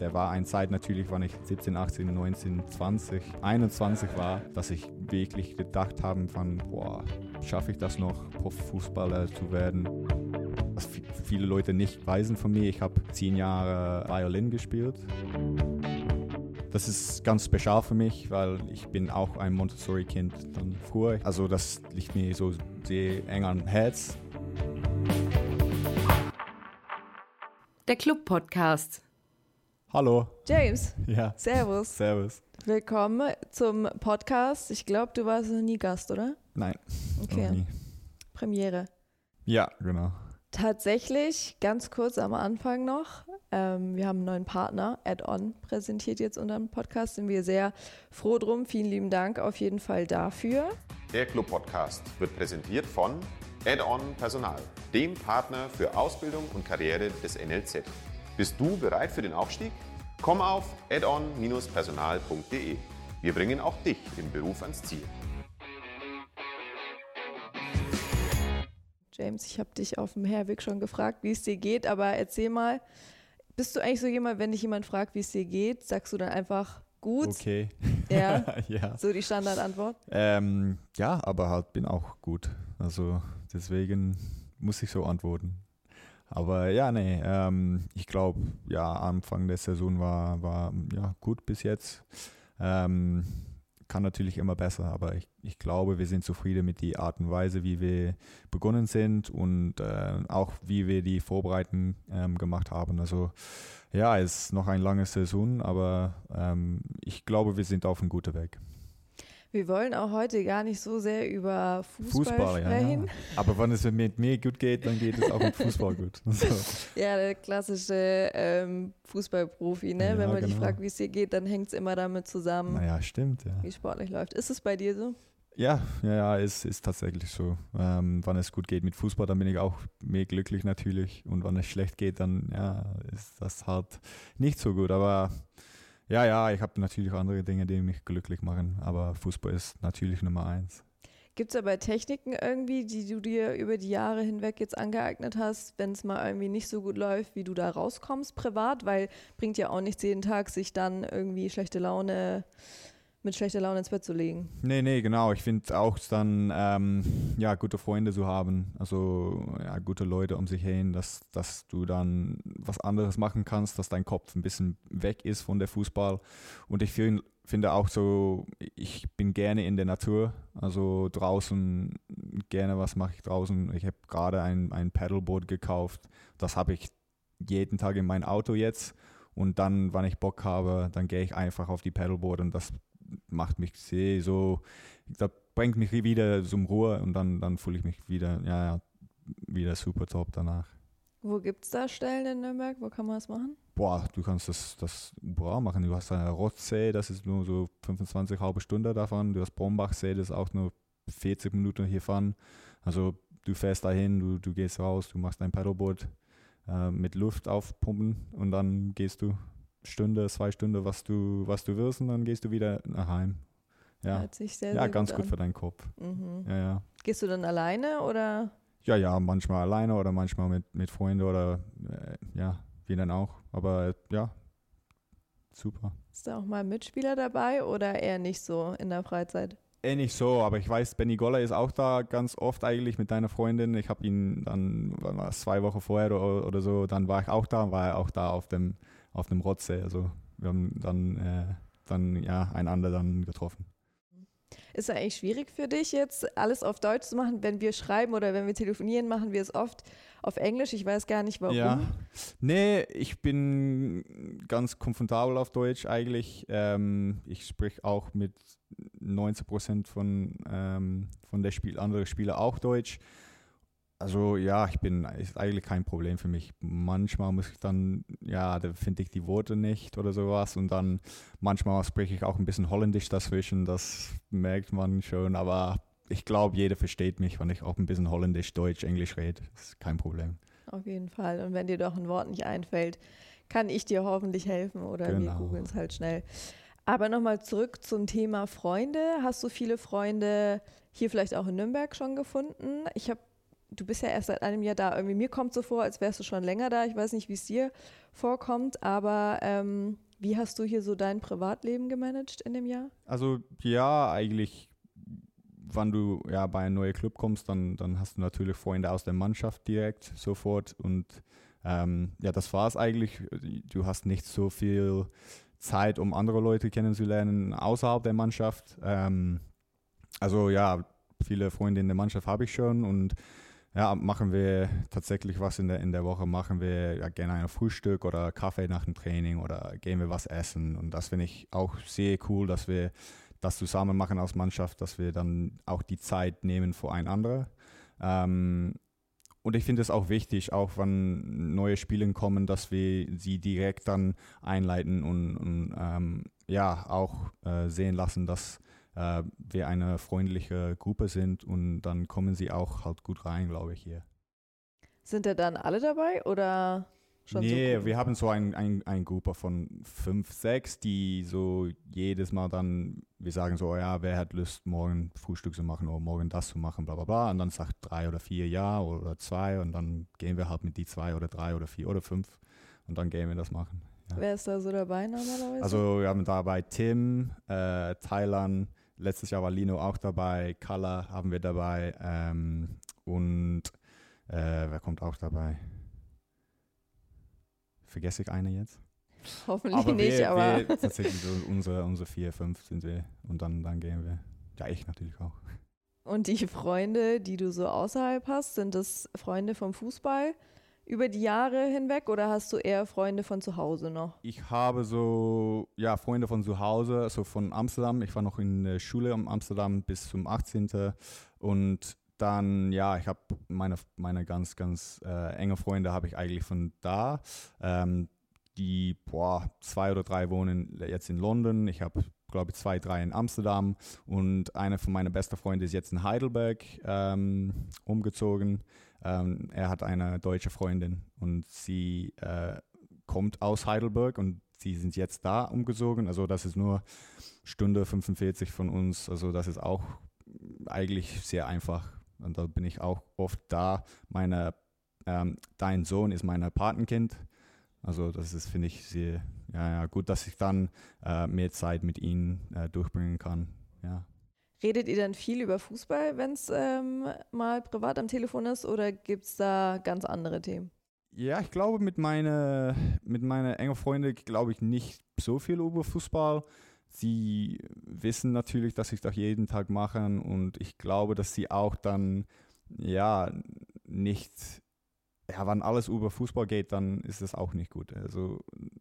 Der war eine Zeit natürlich, wann ich 17, 18, 19, 20, 21 war, dass ich wirklich gedacht habe von, boah, schaffe ich das noch, Profifußballer zu werden? Was viele Leute nicht weisen von mir, ich habe zehn Jahre Violin gespielt. Das ist ganz spezial für mich, weil ich bin auch ein Montessori-Kind dann früher. Also das liegt mir so sehr eng am Herz. Der Club-Podcast. Hallo. James. Ja. Servus. Servus. Willkommen zum Podcast. Ich glaube, du warst noch nie Gast, oder? Nein. Okay. noch nie. Premiere. Ja, genau. Tatsächlich, ganz kurz am Anfang noch. Ähm, wir haben einen neuen Partner, Add-On, präsentiert jetzt unseren Podcast. Sind wir sehr froh drum. Vielen lieben Dank auf jeden Fall dafür. Der Club Podcast wird präsentiert von Add-on Personal, dem Partner für Ausbildung und Karriere des NLZ. Bist du bereit für den Aufstieg? Komm auf addon-personal.de. Wir bringen auch dich im Beruf ans Ziel. James, ich habe dich auf dem Herweg schon gefragt, wie es dir geht, aber erzähl mal, bist du eigentlich so jemand, wenn dich jemand fragt, wie es dir geht, sagst du dann einfach gut? Okay. Ja, ja. so die Standardantwort. Ähm, ja, aber halt bin auch gut. Also deswegen muss ich so antworten. Aber ja, nee, ähm, ich glaube, ja, Anfang der Saison war, war ja, gut bis jetzt. Ähm, kann natürlich immer besser, aber ich, ich glaube, wir sind zufrieden mit der Art und Weise, wie wir begonnen sind und äh, auch wie wir die Vorbereitungen ähm, gemacht haben. Also ja, es ist noch eine lange Saison, aber ähm, ich glaube, wir sind auf einem guten Weg. Wir wollen auch heute gar nicht so sehr über Fußball, Fußball, ja, ja. sprechen. Aber wenn es mit mir gut geht, dann geht es auch mit Fußball gut. So. Ja, der klassische ähm, Fußballprofi, ne? Ja, Wenn man dich genau. fragt, wie es dir geht, dann hängt es immer damit zusammen, Naja, stimmt, ja. wie sportlich läuft. Ist es bei dir so? Ja, ja, ja, es ist tatsächlich so. Ähm, wenn es gut geht mit Fußball, dann bin ich auch mehr glücklich natürlich. Und wenn es schlecht geht, dann ja, ist das halt nicht so gut. Aber ja, ja, ich habe natürlich andere Dinge, die mich glücklich machen. Aber Fußball ist natürlich Nummer eins. Gibt es aber Techniken irgendwie, die du dir über die Jahre hinweg jetzt angeeignet hast, wenn es mal irgendwie nicht so gut läuft, wie du da rauskommst privat? Weil bringt ja auch nichts jeden Tag, sich dann irgendwie schlechte Laune, mit schlechter Laune ins Bett zu legen. Nee, nee, genau. Ich finde auch dann, ähm, ja, gute Freunde zu haben, also ja, gute Leute um sich hin, dass, dass du dann was anderes machen kannst, dass dein Kopf ein bisschen weg ist von der Fußball. Und ich find, finde auch so, ich bin gerne in der Natur, also draußen, gerne was mache ich draußen. Ich habe gerade ein, ein Paddleboard gekauft, das habe ich jeden Tag in mein Auto jetzt. Und dann, wenn ich Bock habe, dann gehe ich einfach auf die Paddleboard und das macht mich sehr so, das bringt mich wieder zum Ruhe und dann, dann fühle ich mich wieder, ja, ja, wieder super top danach. Wo gibt es da Stellen in Nürnberg? Wo kann man das machen? Boah, du kannst das, das überall machen. Du hast eine Rotzsee, das ist nur so 25 halbe Stunde davon. Du hast Brombachsee, das ist auch nur 40 Minuten hier fahren. Also du fährst dahin, du, du gehst raus, du machst ein Paddleboard äh, mit Luft aufpumpen und dann gehst du Stunde, zwei Stunden, was du, was du willst und dann gehst du wieder nach Heim. Ja, Hört sich sehr, ja sehr ganz gut gut für deinen Kopf. Mhm. Ja, ja. Gehst du dann alleine oder? Ja, ja, manchmal alleine oder manchmal mit, mit Freunden oder äh, ja, wie dann auch. Aber äh, ja, super. Ist da auch mal ein Mitspieler dabei oder eher nicht so in der Freizeit? Eh nicht so, aber ich weiß, Benny Goller ist auch da ganz oft eigentlich mit deiner Freundin. Ich habe ihn dann, war zwei Wochen vorher oder, oder so, dann war ich auch da, war er auch da auf dem, auf dem Rotsee. Also wir haben dann, äh, dann ja, einander dann getroffen. Ist es eigentlich schwierig für dich jetzt, alles auf Deutsch zu machen? Wenn wir schreiben oder wenn wir telefonieren, machen wir es oft auf Englisch. Ich weiß gar nicht warum. Ja. Nee, ich bin ganz komfortabel auf Deutsch eigentlich. Ähm, ich spreche auch mit 90 Prozent von, ähm, von der Spiel, anderen Spieler auch Deutsch. Also ja, ich bin, ist eigentlich kein Problem für mich. Manchmal muss ich dann, ja, da finde ich die Worte nicht oder sowas und dann manchmal spreche ich auch ein bisschen Holländisch dazwischen, das merkt man schon, aber ich glaube, jeder versteht mich, wenn ich auch ein bisschen Holländisch, Deutsch, Englisch rede. Das ist kein Problem. Auf jeden Fall. Und wenn dir doch ein Wort nicht einfällt, kann ich dir hoffentlich helfen oder wir Genau. googeln es halt schnell. Aber nochmal zurück zum Thema Freunde. Hast du viele Freunde hier vielleicht auch in Nürnberg schon gefunden? Ich habe du bist ja erst seit einem Jahr da. Irgendwie mir kommt so vor, als wärst du schon länger da. Ich weiß nicht, wie es dir vorkommt, aber ähm, wie hast du hier so dein Privatleben gemanagt in dem Jahr? Also ja, eigentlich, wenn du ja bei einem neuen Club kommst, dann, dann hast du natürlich Freunde aus der Mannschaft direkt sofort und ähm, ja, das war es eigentlich. Du hast nicht so viel Zeit, um andere Leute kennenzulernen außerhalb der Mannschaft. Ähm, also ja, viele Freunde in der Mannschaft habe ich schon und ja, machen wir tatsächlich was in der, in der Woche, machen wir ja, gerne ein Frühstück oder Kaffee nach dem Training oder gehen wir was essen. Und das finde ich auch sehr cool, dass wir das zusammen machen als Mannschaft, dass wir dann auch die Zeit nehmen für einander. Ähm, und ich finde es auch wichtig, auch wenn neue Spiele kommen, dass wir sie direkt dann einleiten und, und ähm, ja, auch äh, sehen lassen, dass äh, wir eine freundliche Gruppe sind und dann kommen sie auch halt gut rein, glaube ich, hier. Sind da dann alle dabei oder schon nee, so wir haben so ein, ein, ein Gruppe von fünf, sechs, die so jedes Mal dann, wir sagen so, ja, wer hat Lust, morgen Frühstück zu machen oder morgen das zu machen, bla bla bla. Und dann sagt drei oder vier ja oder zwei und dann gehen wir halt mit die zwei oder drei oder vier oder fünf und dann gehen wir das machen. Ja. Wer ist da so dabei normalerweise? Also wir haben dabei Tim, äh, Thailand, letztes Jahr war Lino auch dabei, Kala haben wir dabei ähm, und äh, wer kommt auch dabei? Vergesse ich eine jetzt? Hoffentlich aber nicht, wir, aber wir tatsächlich so unsere, unsere vier, fünf sind wir und dann, dann gehen wir. Ja, ich natürlich auch. und die Freunde, die du so außerhalb hast, sind das Freunde vom Fußball über die Jahre hinweg oder hast du eher Freunde von zu Hause noch? Ich habe so, ja, Freunde von zu Hause, also von Amsterdam. Ich war noch in der Schule in Amsterdam bis zum 18. Und dann, ja, ich habe meine, meine ganz, ganz äh, enge Freunde habe ich eigentlich von da. Ähm, die, boah, zwei oder drei wohnen jetzt in London. Ich habe, glaube ich, zwei, drei in Amsterdam. Und einer von meinen besten Freunden ist jetzt in Heidelberg ähm, umgezogen. Ähm, er hat eine deutsche Freundin und sie äh, kommt aus Heidelberg und sie sind jetzt da umgezogen. Also das ist nur Stunde 45 von uns. Also das ist auch eigentlich sehr einfach. Und da bin ich auch oft da. Meine, ähm, dein Sohn ist mein Patenkind. Also das ist, finde ich, sehr ja, ja, gut, dass ich dann äh, mehr Zeit mit ihnen äh, durchbringen kann. Ja. Redet ihr dann viel über Fußball, wenn es ähm, mal privat am Telefon ist oder gibt es da ganz andere Themen? Ja, ich glaube, mit meinen mit meine engen Freunden glaube ich nicht so viel über Fußball. Sie wissen natürlich, dass ich das jeden Tag mache und ich glaube, dass sie auch dann ja nicht, ja, wenn alles über Fußball geht, dann ist das auch nicht gut. Also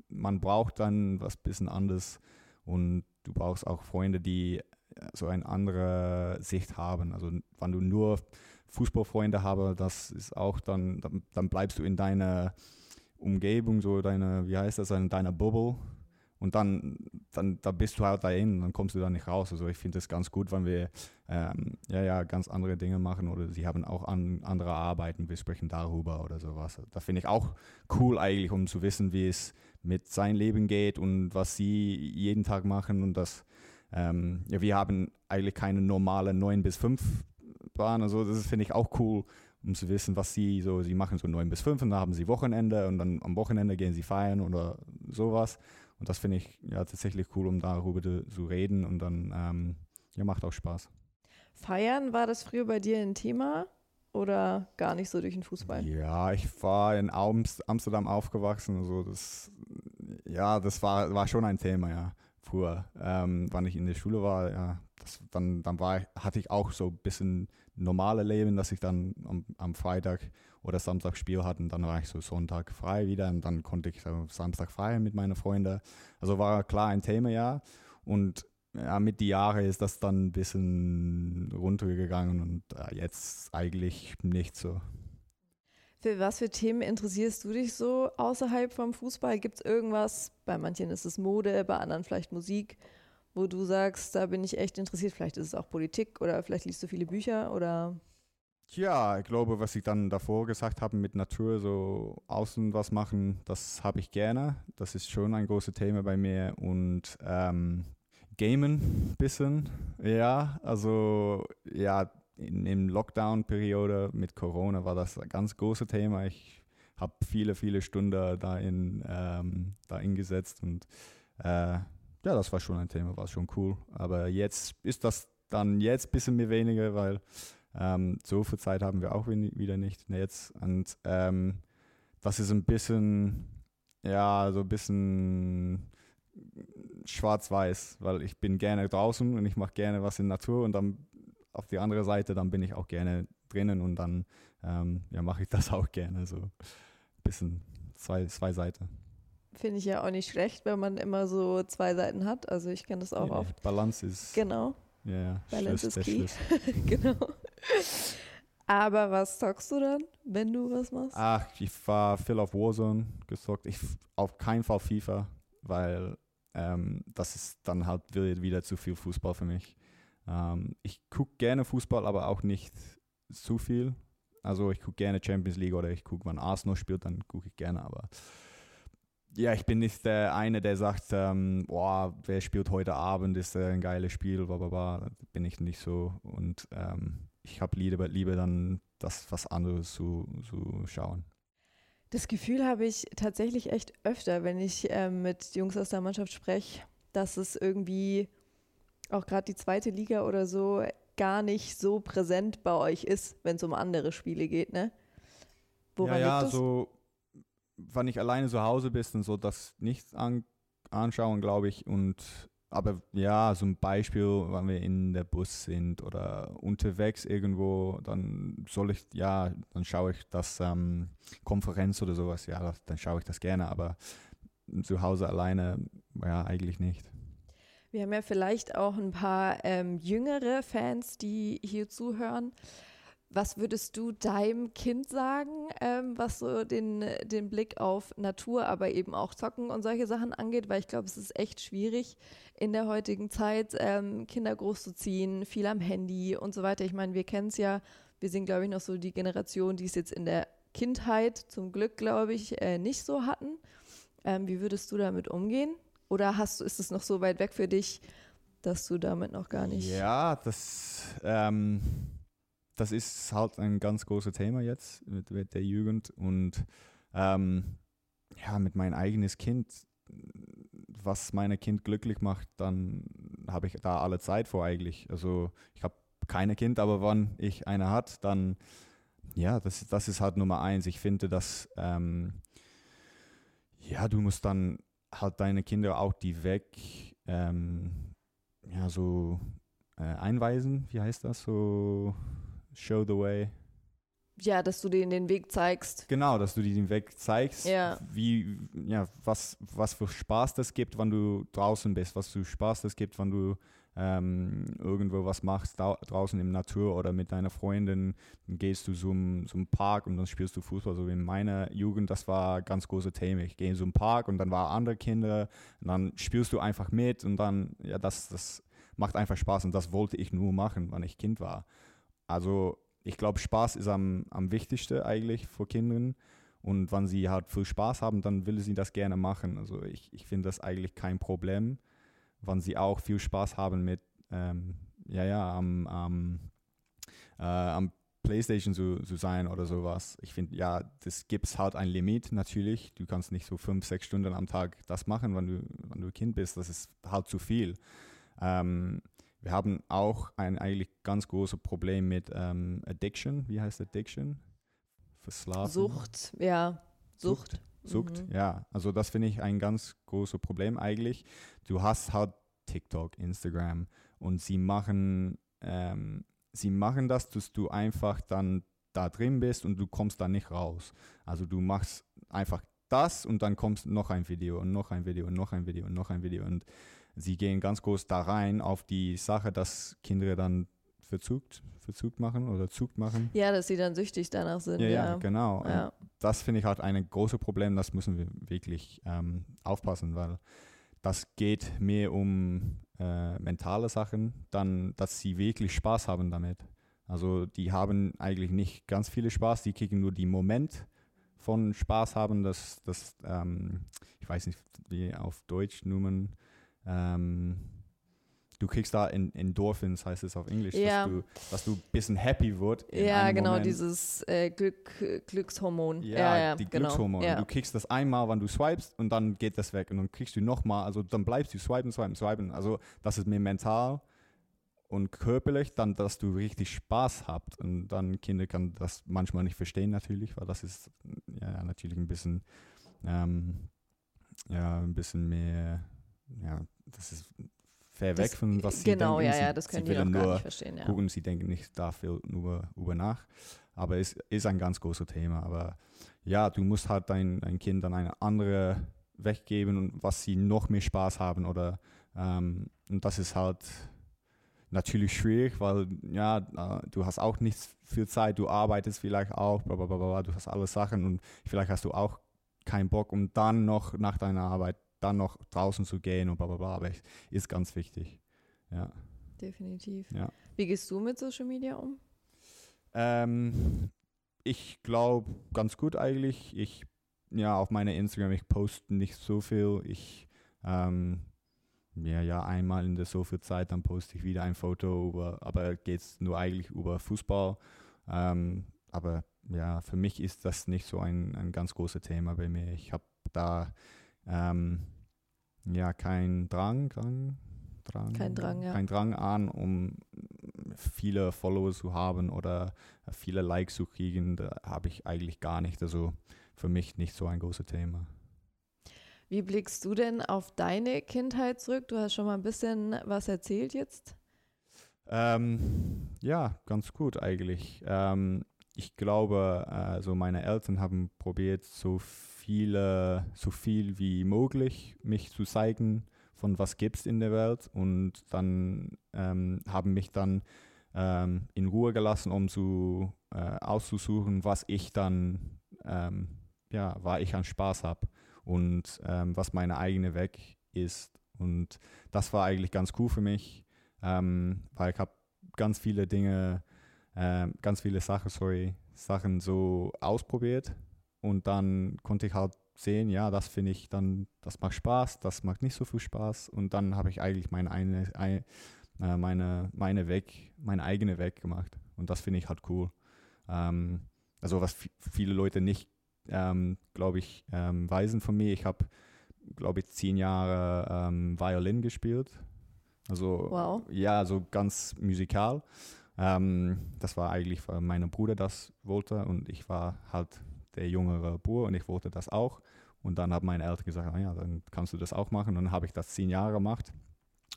man braucht dann was bisschen anderes und du brauchst auch Freunde, die so eine andere Sicht haben. Also wenn du nur Fußballfreunde habe, das ist auch dann, dann, dann bleibst du in deiner Umgebung, so deine, wie heißt das, in deiner Bubble. Und dann, dann da bist du halt dahin, dann kommst du da nicht raus. Also ich finde es ganz gut, wenn wir ähm, ja, ja, ganz andere Dinge machen oder sie haben auch an, andere Arbeiten, wir sprechen darüber oder sowas. Das finde ich auch cool eigentlich, um zu wissen, wie es mit seinem Leben geht und was sie jeden Tag machen und das ähm, ja, wir haben eigentlich keine normale 9 bis 5 Bahn. Also das finde ich auch cool, um zu wissen, was sie so, sie machen so 9 bis 5 und dann haben sie Wochenende und dann am Wochenende gehen sie feiern oder sowas. Und das finde ich ja tatsächlich cool, um darüber zu reden und dann ähm, ja, macht auch Spaß. Feiern, war das früher bei dir ein Thema oder gar nicht so durch den Fußball? Ja, ich war in Amsterdam aufgewachsen, also das, ja, das war, war schon ein Thema, ja früher, ähm, wann ich in der Schule war, ja, das, dann, dann war, hatte ich auch so ein bisschen normale Leben, dass ich dann am, am Freitag oder Samstag Spiel hatte und dann war ich so Sonntag frei wieder und dann konnte ich Samstag frei mit meinen Freunden. Also war klar ein Thema, ja. Und ja, mit den Jahren ist das dann ein bisschen runtergegangen und äh, jetzt eigentlich nicht so. Für was für Themen interessierst du dich so außerhalb vom Fußball? Gibt es irgendwas, bei manchen ist es Mode, bei anderen vielleicht Musik, wo du sagst, da bin ich echt interessiert? Vielleicht ist es auch Politik oder vielleicht liest du viele Bücher oder ja, ich glaube, was ich dann davor gesagt habe mit Natur, so außen was machen, das habe ich gerne. Das ist schon ein großes Thema bei mir. Und ähm, Gamen bisschen, ja, also ja, in, in Lockdown-Periode mit Corona war das ein ganz großes Thema. Ich habe viele, viele Stunden da, in, ähm, da eingesetzt und äh, ja, das war schon ein Thema, war schon cool. Aber jetzt ist das dann jetzt ein bisschen mehr weniger, weil ähm, so viel Zeit haben wir auch wieder nicht jetzt. Und ähm, das ist ein bisschen, ja, so ein bisschen schwarz-weiß, weil ich bin gerne draußen und ich mache gerne was in Natur und dann auf die andere Seite, dann bin ich auch gerne drinnen und dann ähm, ja, mache ich das auch gerne. So ein bisschen zwei, zwei Seiten. Finde ich ja auch nicht schlecht, wenn man immer so zwei Seiten hat. Also ich kenne das auch ja, oft. Balance ist. Genau. Ja. Balance Schluss, ist key. genau. Aber was zockst du dann, wenn du was machst? Ach, ich war viel auf Warzone gezockt. Ich auf keinen Fall FIFA, weil ähm, das ist dann halt wieder zu viel Fußball für mich. Ähm, ich gucke gerne Fußball, aber auch nicht zu viel. Also ich gucke gerne Champions League oder ich gucke, wann Arsenal spielt, dann gucke ich gerne, aber ja, ich bin nicht der eine, der sagt, ähm, boah, wer spielt heute Abend, ist ein geiles Spiel, bla, bla, bla. bin ich nicht so. Und ähm, ich habe lieber, lieber dann das was anderes zu, zu schauen. Das Gefühl habe ich tatsächlich echt öfter, wenn ich ähm, mit Jungs aus der Mannschaft spreche, dass es irgendwie auch gerade die zweite Liga oder so gar nicht so präsent bei euch ist, wenn es um andere Spiele geht, ne? Woran ja, ja, so wenn ich alleine zu Hause bin und so das nicht an, anschauen, glaube ich. Und aber ja, so ein Beispiel, wenn wir in der Bus sind oder unterwegs irgendwo, dann soll ich, ja, dann schaue ich das ähm, Konferenz oder sowas, ja, das, dann schaue ich das gerne, aber zu Hause alleine, ja, eigentlich nicht. Wir haben ja vielleicht auch ein paar ähm, jüngere Fans, die hier zuhören. Was würdest du deinem Kind sagen, ähm, was so den, den Blick auf Natur, aber eben auch Zocken und solche Sachen angeht? Weil ich glaube, es ist echt schwierig in der heutigen Zeit, ähm, Kinder großzuziehen, viel am Handy und so weiter. Ich meine, wir kennen es ja, wir sind, glaube ich, noch so die Generation, die es jetzt in der Kindheit zum Glück, glaube ich, äh, nicht so hatten. Ähm, wie würdest du damit umgehen? Oder hast, ist es noch so weit weg für dich, dass du damit noch gar nicht. Ja, das. Ähm das ist halt ein ganz großes Thema jetzt mit, mit der Jugend und ähm, ja, mit meinem eigenes Kind, was mein Kind glücklich macht, dann habe ich da alle Zeit vor eigentlich. Also ich habe keine Kind, aber wenn ich eine hat, dann ja, das, das ist halt Nummer eins. Ich finde, dass ähm, ja, du musst dann halt deine Kinder auch die weg ähm, ja so äh, einweisen. Wie heißt das so? Show the way. Ja, dass du denen den Weg zeigst. Genau, dass du den Weg zeigst, ja. wie, ja, was, was für Spaß das gibt, wenn du draußen bist, was für Spaß das gibt, wenn du ähm, irgendwo was machst, draußen in der Natur oder mit deiner Freundin, dann gehst du zum, zum Park und dann spielst du Fußball. So in meiner Jugend, das war ganz großes Thema. Ich gehe in so einen Park und dann waren andere Kinder und dann spielst du einfach mit und dann, ja, das, das macht einfach Spaß und das wollte ich nur machen, wenn ich Kind war. Also ich glaube, Spaß ist am, am wichtigsten eigentlich für Kinder. Und wenn sie halt viel Spaß haben, dann will sie das gerne machen. Also ich, ich finde das eigentlich kein Problem, wenn sie auch viel Spaß haben mit, ähm, ja, ja, am, am, äh, am Playstation zu, zu sein oder sowas. Ich finde, ja, das gibt es halt ein Limit natürlich. Du kannst nicht so fünf, sechs Stunden am Tag das machen, wenn du, wenn du Kind bist. Das ist halt zu viel. Ähm, wir haben auch ein eigentlich ganz großes Problem mit ähm, Addiction. Wie heißt Addiction? Verslafen. Sucht, ja. Sucht. Sucht, Sucht mhm. ja. Also das finde ich ein ganz großes Problem eigentlich. Du hast halt TikTok, Instagram und sie machen, ähm, sie machen das, dass du einfach dann da drin bist und du kommst da nicht raus. Also du machst einfach das und dann kommst noch ein Video und noch ein Video und noch ein Video und noch ein Video und sie gehen ganz groß da rein auf die Sache, dass Kinder dann verzugt, verzugt machen oder zugt machen. Ja, dass sie dann süchtig danach sind. Ja, ja. ja genau. Ja. Das finde ich halt ein großes Problem, das müssen wir wirklich ähm, aufpassen, weil das geht mehr um äh, mentale Sachen, dann, dass sie wirklich Spaß haben damit. Also die haben eigentlich nicht ganz viele Spaß, die kriegen nur die Moment von Spaß haben, dass das, ähm, ich weiß nicht, wie auf Deutsch Nummern, ähm, du kriegst da in, Endorphins, heißt es auf Englisch, Ja. dass, du, dass du ein bisschen happy wird. Ja, genau, Moment. dieses äh, Glück, Glückshormon. Ja, ja, die genau. Glückshormone. Ja. Du kriegst das einmal, wenn du swipest und dann geht das weg und dann kriegst du nochmal, also dann bleibst du swipen, swipen, swipen. Also das ist mir mental und körperlich dann, dass du richtig Spaß habt und dann Kinder kann das manchmal nicht verstehen natürlich, weil das ist ja natürlich ein bisschen ähm, ja ein bisschen mehr ja das ist fair weg Das- von was sie Genau, denken. ja, sie, ja, das sie können die auch gar nur nicht verstehen. Ja. gucken, sie denken nicht dafür nur über nach. Aber es ist ein ganz großes Thema. Aber ja, du musst halt dein, dein Kind dann eine andere weggeben und was sie noch mehr Spaß haben oder ähm, und das ist halt natürlich schwierig, weil ja, äh, du hast auch nicht viel Zeit, du arbeitest vielleicht auch, bla, bla, bla, bla, du hast alle Sachen und vielleicht hast du auch keinen Bock, um dann noch nach deiner Arbeit dann noch draußen zu gehen und bla bla bla, aber es ist ganz wichtig. Ja. Definitiv. Ja. Wie gehst du mit Social Media um? Ähm, ich glaube ganz gut eigentlich. Ich ja auf meiner Instagram ich poste nicht so viel. Ich ähm, ja ja einmal in der so viel Zeit dann poste ich wieder ein Foto über, aber geht es nur eigentlich über Fußball. Ähm, aber ja für mich ist das nicht so ein, ein ganz großes Thema bei mir. Ich habe da ähm, ja keinen Drang, Drang, Drang, Kein Drang, ja. kein Drang an, um viele Follower zu haben oder viele Likes zu kriegen, da habe ich eigentlich gar nicht. Also für mich nicht so ein großes Thema. Wie blickst du denn auf deine Kindheit zurück? Du hast schon mal ein bisschen was erzählt jetzt. Ähm, ja, ganz gut eigentlich. Ähm, ich glaube, also meine Eltern haben probiert, so viele, so viel wie möglich mich zu zeigen, von was gibt's in der Welt. Und dann ähm, haben mich dann ähm, in Ruhe gelassen, um zu äh, auszusuchen, was ich dann, ähm, ja, war ich an Spaß habe und ähm, was meine eigene Weg ist. Und das war eigentlich ganz cool für mich, ähm, weil ich habe ganz viele Dinge, ähm, ganz viele Sachen, sorry, Sachen so ausprobiert und dann konnte ich halt sehen, ja, das finde ich dann, das macht Spaß, das macht nicht so viel Spaß und dann habe ich eigentlich meine eine, ein, äh, meine, meine Weg, meine eigene Weg gemacht und das finde ich halt cool. Ähm, also was vi- viele Leute nicht, ähm, glaube ich, ähm, weisen von mir, ich habe, glaube ich, zehn Jahre ähm, Violin gespielt. Also Wow. ja, so ganz musikal. Ähm, das war eigentlich, weil mein Bruder das wollte und ich war halt der jüngere Bruder und ich wollte das auch. Und dann haben meine Eltern gesagt, ah ja, dann kannst du das auch machen. Und dann habe ich das zehn Jahre gemacht.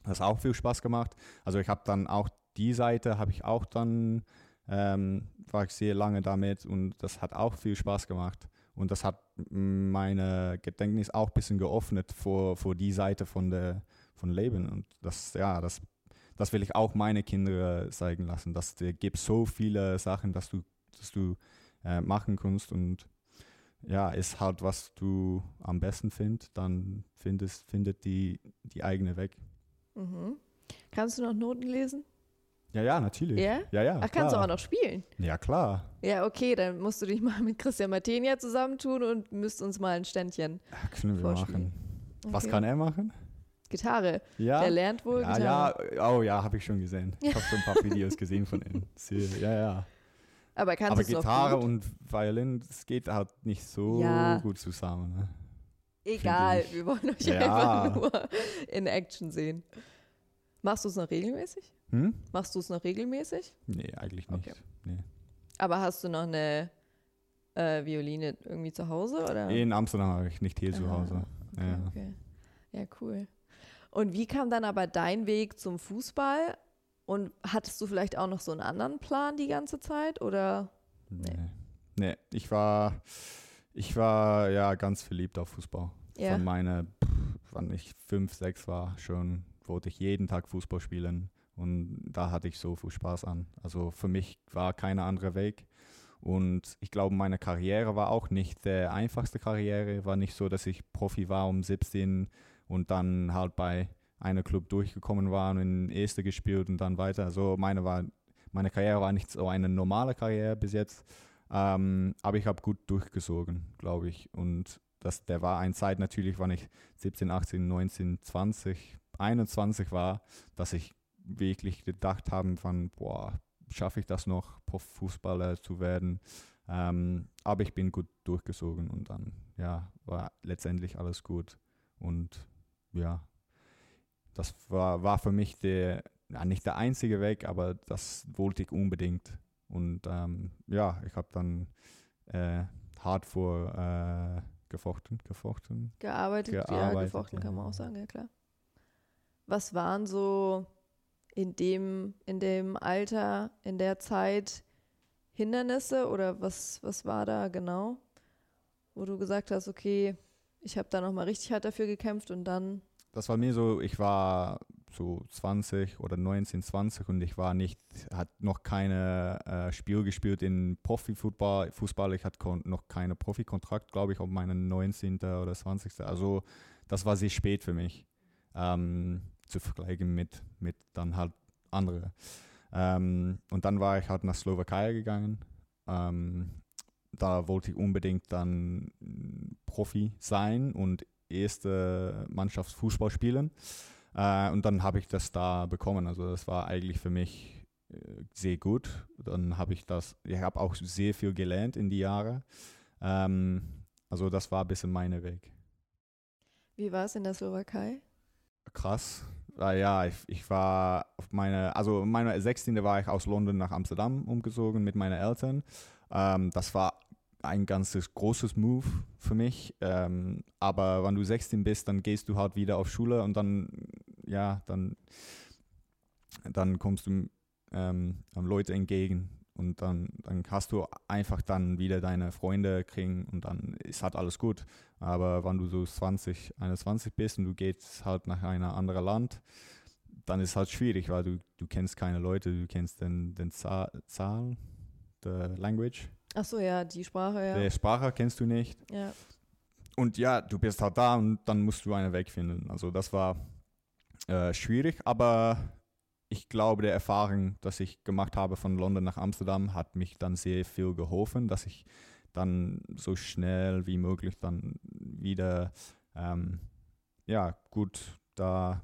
Das hat auch viel Spaß gemacht. Also ich habe dann auch die Seite, habe ich auch dann, ähm, war ich sehr lange damit und das hat auch viel Spaß gemacht. Und das hat meine Gedächtnis auch ein bisschen geöffnet vor, vor die Seite von der von Leben. Und das, ja, das, das will ich auch meine Kinder zeigen lassen. Dass es gibt so viele Sachen, dass du, dass du äh, machen kannst und ja, ist halt, was du am besten findest, dann findest, findet die, die eigene Weg. Mhm. Kannst du noch Noten lesen? Ja, ja, natürlich. Ja? Ja, ja. Ach, kannst du klar. auch noch spielen? Ja, klar. Ja, okay, dann musst du dich mal mit Christian Martenia zusammentun und müsst uns mal ein Ständchen. Ja, können wir machen. Was Okay. kann er machen? Gitarre. Ja. Der lernt wohl ja, Gitarre. ja, oh ja, habe ich schon gesehen. Ich habe schon ein paar Videos gesehen von ihm. Ja, ja. Aber Aber du es noch Gitarre und Violin, das geht halt nicht so Ja. gut zusammen. Ne? Egal, wir wollen euch Ja. einfach nur in Action sehen. Machst du es noch regelmäßig? Hm? Machst du es noch regelmäßig? Nee, eigentlich nicht. Okay. Nee. Aber hast du noch eine äh, Violine irgendwie zu Hause? Oder? In Amsterdam habe ich nicht hier zu Ah, Hause. Okay, Ja. okay. Ja, cool. Und wie kam dann aber dein Weg zum Fußball? Und hattest du vielleicht auch noch so einen anderen Plan die ganze Zeit? Oder? Nee. nee, ich war, ich war ja ganz verliebt auf Fußball. Ja. Von meiner, wann ich fünf, sechs war, schon wollte ich jeden Tag Fußball spielen und da hatte ich so viel Spaß an. Also für mich war kein anderer Weg. Und ich glaube, meine Karriere war auch nicht der einfachste Karriere. War nicht so, dass ich Profi war um 17 und dann halt bei einem Club durchgekommen war und in Erste gespielt und dann weiter. Also meine, war, meine Karriere war nicht so eine normale Karriere bis jetzt. Ähm, aber ich habe gut durchgesogen, glaube ich. Und das, der war eine Zeit natürlich, wann ich 17, 18, 19, 20, 21 war, dass ich wirklich gedacht haben von, boah, schaffe ich das noch, Profifußballer zu werden. Ähm, aber ich bin gut durchgezogen und dann, ja, war letztendlich alles gut. Und ja, das war, war für mich der, ja, nicht der einzige Weg, aber das wollte ich unbedingt. Und ähm, ja, ich habe dann äh, hart vor äh, gefochten, gefochten. Gearbeitet, ja, Gearbeitet, gefochten ja. kann man auch sagen, ja klar. Was waren so in dem, in dem Alter, in der Zeit Hindernisse oder was, was war da genau, wo du gesagt hast, okay, ich habe da nochmal richtig hart dafür gekämpft und dann, Das war mir so, ich war so 20 oder 19, 20 und ich war nicht, hat noch keine äh, Spiel gespielt in Profifußball. Fußball, ich hatte noch keine Profikontrakt, glaube ich, auf meinen 19. oder 20. Also das war sehr spät für mich ähm, zu vergleichen mit, mit dann halt andere. Ähm, und dann war ich halt nach Slowakei gegangen. Ähm, da wollte ich unbedingt dann Profi sein und erste Mannschaftsfußball spielen. Äh, und dann habe ich das da bekommen. Also das war eigentlich für mich äh, sehr gut. Dann habe ich das, ich habe auch sehr viel gelernt in die Jahre. Ähm, also das war ein bisschen mein Weg. wie war es in der Slowakei? Krass. Äh, ja, ich, ich war auf meine, also in meiner 16. war ich aus London nach Amsterdam umgezogen mit meinen Eltern. Ähm, das war ein ganzes großes Move für mich. Ähm, aber wenn du 16 bist, dann gehst du halt wieder auf Schule und dann, ja, dann, dann kommst du ähm, Leute entgegen und dann, dann hast du einfach dann wieder deine Freunde kriegen und dann ist halt alles gut. Aber wenn du so 20, 21 bist und du gehst halt nach einem anderen Land, dann ist halt schwierig, weil du, du kennst keine Leute, du kennst den, den Zahl, Zahl der Language. Ach so, ja, die Sprache, ja. Der Sprache kennst du nicht. ja. Und ja, du bist halt da und dann musst du einen Weg finden. Also das war äh, schwierig, aber ich glaube, der Erfahrung, dass ich gemacht habe von London nach Amsterdam, hat mich dann sehr viel geholfen, dass ich dann so schnell wie möglich dann wieder ähm, ja, gut da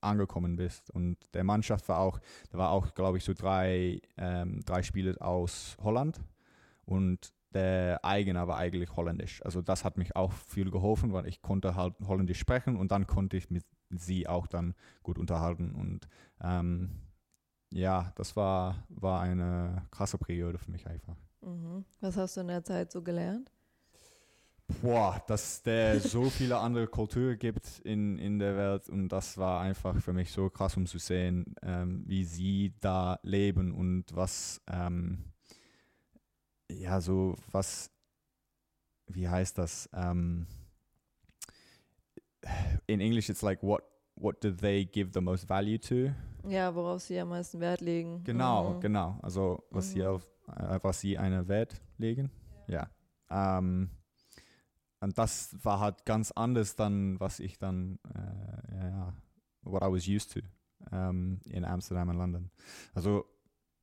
angekommen bist. Und der Mannschaft war auch, da war auch, glaube ich, so drei, ähm, drei Spieler aus Holland und der eigene war eigentlich holländisch. Also das hat mich auch viel geholfen, weil ich konnte halt holländisch sprechen und dann konnte ich mit sie auch dann gut unterhalten. Und ähm, ja, das war, war eine krasse Periode für mich einfach. Mhm. Was hast du in der Zeit so gelernt? Boah, dass der so viele andere Kulturen gibt in, in der Welt und das war einfach für mich so krass, um zu sehen, ähm, wie sie da leben und was, ähm, ja, so was, wie heißt das? Ähm, in English it's like what, what do they give the most value to? Ja, worauf sie am meisten Wert legen. Genau, Mhm. genau. Also was sie Mhm. auf äh, was sie einen Wert legen. Ja. Ähm, und das war halt ganz anders dann, was ich dann, äh, ja, ja, what I was used to ähm, in Amsterdam und London. Also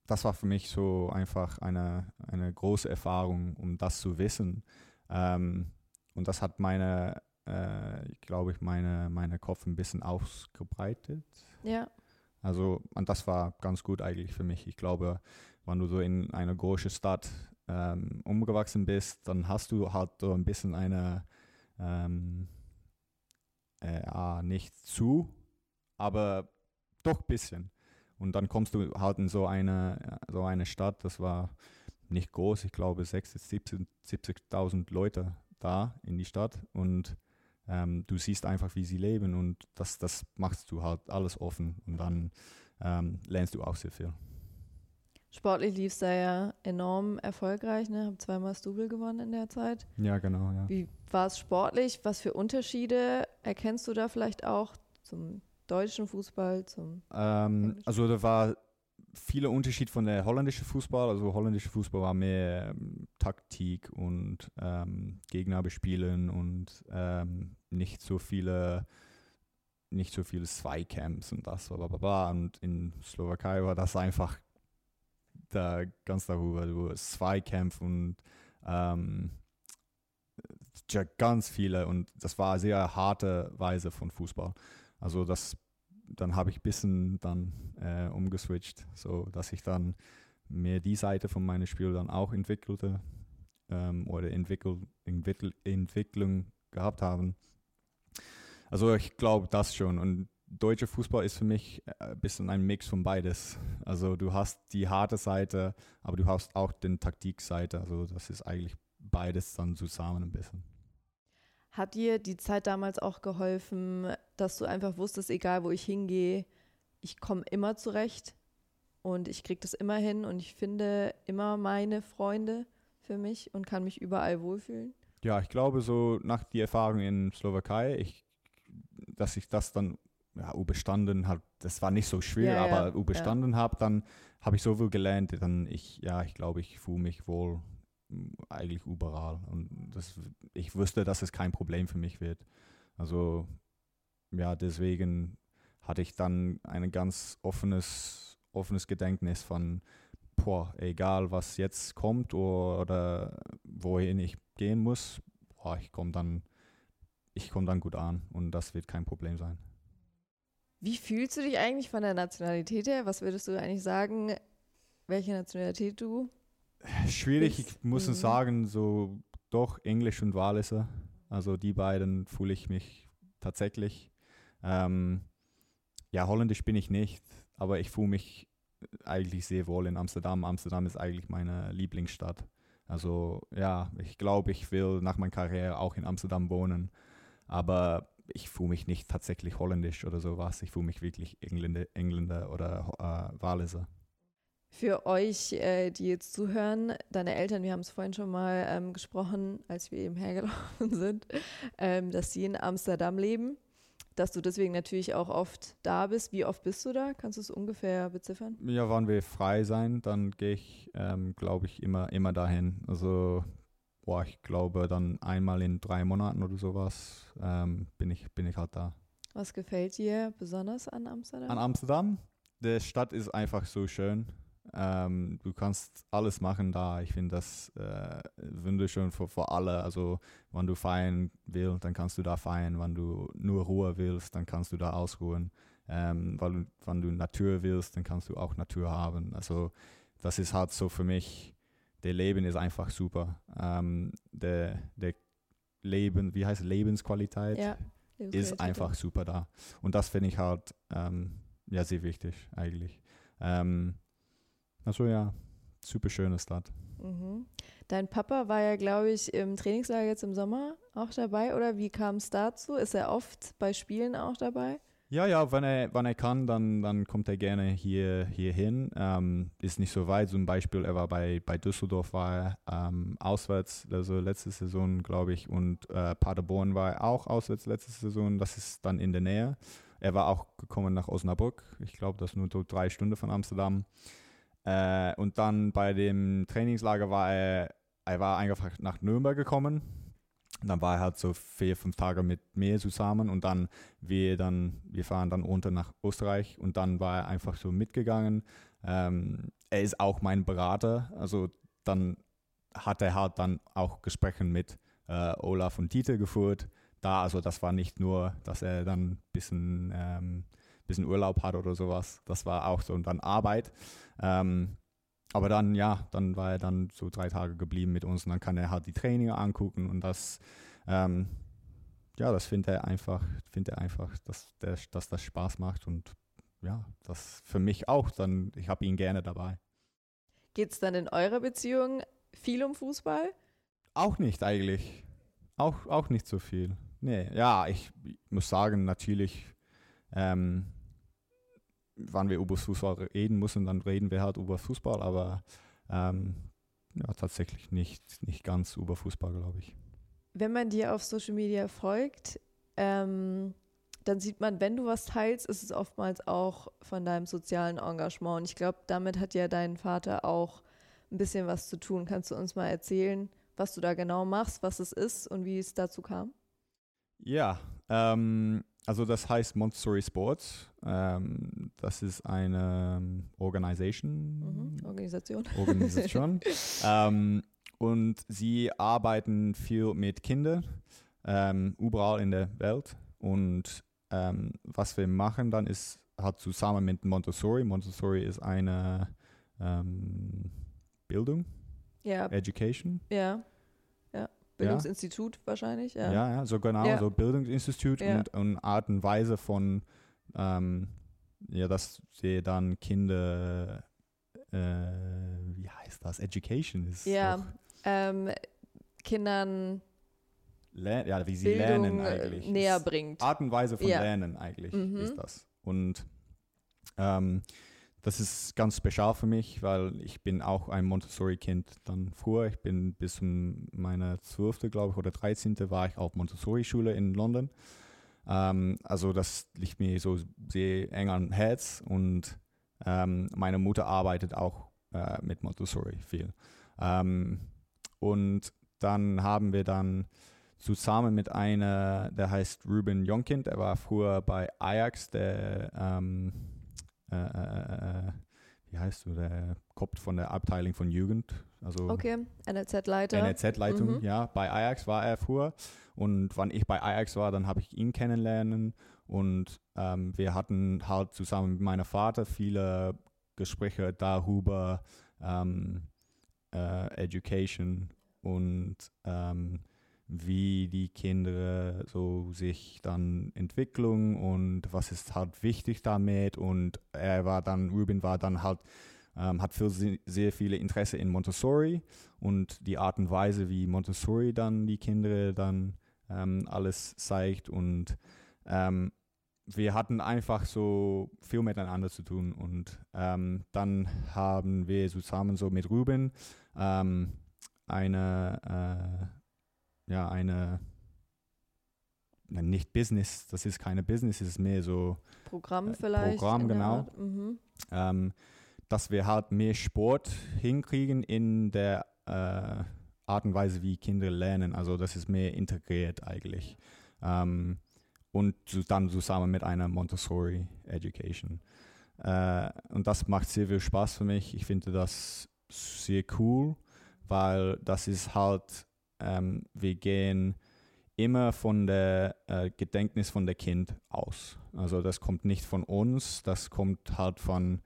das war für mich so einfach eine, eine große Erfahrung, um das zu wissen. Ähm, und das hat meine, äh, glaube ich, meine, meine Kopf ein bisschen ausgebreitet. Ja, Also, und das war ganz gut eigentlich für mich. Ich glaube, wenn du so in einer großen Stadt ähm, umgewachsen bist, dann hast du halt so ein bisschen eine, ähm, äh, ah, nicht zu, aber doch ein bisschen. Und dann kommst du halt in so eine, so eine Stadt, das war nicht groß, ich glaube 60.000, 70.000 Leute da in die Stadt und ähm, du siehst einfach, wie sie leben und das, das machst du halt alles offen und dann ähm, lernst du auch sehr viel. sportlich lief es da ja enorm erfolgreich, ne? Hab zweimal das Double gewonnen in der Zeit. Ja, genau, ja. Wie war es sportlich? Was für Unterschiede erkennst du da vielleicht auch zum deutschen Fußball, zum Ähm, also da war viele Unterschied von der holländischen Fußball. Also holländische Fußball war mehr ähm, Taktik und ähm, Gegner bespielen und ähm, nicht so viele nicht so viele Zweicamps und das bla, bla, bla, bla. und in Slowakei war das einfach da ganz darüber du Zweikampf und ähm, ganz viele und das war eine sehr harte Weise von Fußball also das dann habe ich ein bisschen dann äh, umgeswitcht, so dass ich dann mehr die Seite von meinem Spiel dann auch entwickelte ähm, oder entwickel, entwickel, Entwicklung gehabt haben. Also ich glaube das schon. Und deutscher Fußball ist für mich äh, ein bisschen ein Mix von beides. Also du hast die harte Seite, aber du hast auch den Taktikseite. Also das ist eigentlich beides dann zusammen ein bisschen. Hat dir die Zeit damals auch geholfen, dass du einfach wusstest, egal wo ich hingehe, ich komme immer zurecht und ich kriege das immer hin und ich finde immer meine Freunde für mich und kann mich überall wohlfühlen? Ja, ich glaube so nach der Erfahrung in Slowakei, ich, dass ich das dann ja, überstanden habe, das war nicht so schwer, ja, aber ja. überstanden ja. habe, dann habe ich so viel gelernt, dann ich, ja, ich glaube, ich fühle mich wohl mm, eigentlich überall und das, ich wusste, dass es kein Problem für mich wird. Also ja, deswegen hatte ich dann ein ganz offenes, offenes Gedächtnis von, boah, egal was jetzt kommt oder, wohin ich gehen muss, boah, ich komme dann, ich komme dann gut an und das wird kein Problem sein. Wie fühlst du dich eigentlich von der Nationalität her? Was würdest du eigentlich sagen, welche Nationalität du? Schwierig, bist? ich muss mhm. sagen, so doch Englisch und Waliser. Also die beiden fühle ich mich tatsächlich. Ähm, ja, holländisch bin ich nicht, aber ich fühle mich eigentlich sehr wohl in Amsterdam. Amsterdam ist eigentlich meine Lieblingsstadt. Also ja, ich glaube, ich will nach meiner Karriere auch in Amsterdam wohnen. Aber ich fühle mich nicht tatsächlich holländisch oder sowas. Ich fühle mich wirklich Engländer, Engländer oder äh, Waliser. Für euch, äh, die jetzt zuhören, deine Eltern, wir haben es vorhin schon mal ähm, gesprochen, als wir eben hergelaufen sind, ähm, dass sie in Amsterdam leben, dass du deswegen natürlich auch oft da bist. Wie oft bist du da? Kannst du es ungefähr beziffern? Ja, wann wir frei sein, dann gehe ich, ähm, glaube ich, immer, immer dahin. Also boah, ich glaube dann einmal in drei Monaten oder sowas ähm, bin, ich, bin ich halt da. Was gefällt dir besonders an Amsterdam? An Amsterdam? Die Stadt ist einfach so schön. Ähm, du kannst alles machen da. Ich finde das äh, wunderschön für, für alle. Also, wenn du feiern willst, dann kannst du da feiern. Wenn du nur Ruhe willst, dann kannst du da ausruhen. Ähm, weil, wenn du Natur willst, dann kannst du auch Natur haben. Also, das ist halt so für mich der Leben ist einfach super. Ähm, der, der Leben, wie heißt Lebensqualität ja, ist einfach super da. Und das finde ich halt ähm, ja sehr wichtig eigentlich. Ähm, also ja, super schöne Stadt. Mhm. Dein Papa war ja, glaube ich, im Trainingslager jetzt im Sommer auch dabei, oder wie kam es dazu? Ist er oft bei Spielen auch dabei? Ja, ja, wenn er, wenn er kann, dann, dann kommt er gerne hier, hier hin. Ähm, ist nicht so weit. Zum Beispiel, er war bei, bei Düsseldorf, war er ähm, auswärts, also letzte Saison, glaube ich, und äh, Paderborn war er auch auswärts letzte Saison. Das ist dann in der Nähe. Er war auch gekommen nach Osnabrück. Ich glaube, das ist nur so drei Stunden von Amsterdam. Äh, und dann bei dem Trainingslager war er, er war einfach nach Nürnberg gekommen dann war er halt so vier, fünf Tage mit mir zusammen und dann wir dann, wir fahren dann runter nach Österreich und dann war er einfach so mitgegangen. Ähm, er ist auch mein Berater, also dann hat er halt dann auch Gespräche mit äh, Olaf und Dieter geführt. Da, also das war nicht nur, dass er dann ein bisschen, ähm, bisschen Urlaub hat oder sowas, das war auch so und dann Arbeit. Ähm, aber dann, ja, dann war er dann so drei Tage geblieben mit uns und dann kann er halt die Traininger angucken und das, ähm, ja, das findet er einfach, findet er einfach, dass, der, dass das Spaß macht und ja, das für mich auch, dann, ich habe ihn gerne dabei. Geht es dann in eurer Beziehung viel um Fußball? Auch nicht eigentlich. Auch, auch nicht so viel. Nee, ja, ich, ich muss sagen, natürlich ähm, wann wir über Fußball reden müssen, dann reden wir halt über Fußball, aber ähm, ja, tatsächlich nicht, nicht ganz über Fußball, glaube ich. Wenn man dir auf Social Media folgt, ähm, dann sieht man, wenn du was teilst, ist es oftmals auch von deinem sozialen Engagement. Und ich glaube, damit hat ja dein Vater auch ein bisschen was zu tun. Kannst du uns mal erzählen, was du da genau machst, was es ist und wie es dazu kam? Ja, ähm, also das heißt Montessori Sports. Ähm, das ist eine ähm, Organisation. Mhm, Organisation. Organisation. ähm, und sie arbeiten viel mit Kindern ähm, überall in der Welt. Und ähm, was wir machen dann ist, hat zusammen mit Montessori, Montessori ist eine ähm, Bildung, Ja, Education, ja. Ja. Bildungsinstitut wahrscheinlich. Ja. Ja, ja, so genau, Ja. so Bildungsinstitut Ja. und, und Art und Weise von, ähm, ja, dass sie dann Kinder, äh, wie heißt das, Education ist Ja, ähm, Kindern lern, ja, wie sie Bildung lernen äh, eigentlich. näher Ist bringt. Art und Weise von Ja. Lernen eigentlich Mhm. ist das. Und ähm, das ist ganz spezial für mich, weil ich bin auch ein Montessori-Kind dann früher. Ich bin bis zum meiner 12. glaube ich oder 13. war ich auf Montessori-Schule in London. Ähm, also das liegt mir so sehr eng am Herz und ähm, meine Mutter arbeitet auch äh, mit Montessori viel. Ähm, und dann haben wir dann zusammen mit einer, der heißt Ruben Jonkind, der war früher bei Ajax, der, ähm, äh, äh, äh, wie heißt du, der Kopf von der Abteilung von Jugend, also Okay, NLZ-Leiter. NLZ-Leitung, Mhm. ja, bei Ajax war er früher. Und wann ich bei Ajax war, dann habe ich ihn kennenlernen und ähm, wir hatten halt zusammen mit meinem Vater viele Gespräche darüber, ähm, äh, Education und ähm, wie die Kinder so sich dann Entwicklung und was ist halt wichtig damit. Und er war dann, Ruben war dann halt, ähm, hat viel, sehr viele Interesse in Montessori und die Art und Weise, wie Montessori dann die Kinder dann ähm, alles zeigt. Und ähm, wir hatten einfach so viel miteinander zu tun. Und ähm, dann haben wir zusammen so mit Ruben ähm, eine, äh, ja, eine, nicht Business, das ist keine Business, es ist mehr so, Programm Äh, vielleicht. Programm, genau. Mhm. ähm, dass wir halt mehr Sport hinkriegen in der äh, Art und Weise, wie Kinder lernen. Also das ist mehr integriert eigentlich. Ähm, und dann zusammen mit einer Montessori Education. Äh, und das macht sehr viel Spaß für mich. Ich finde das sehr cool, weil das ist halt, ähm, wir gehen immer von der äh, Gedächtnis von der Kind aus. Also das kommt nicht von uns, das kommt halt von,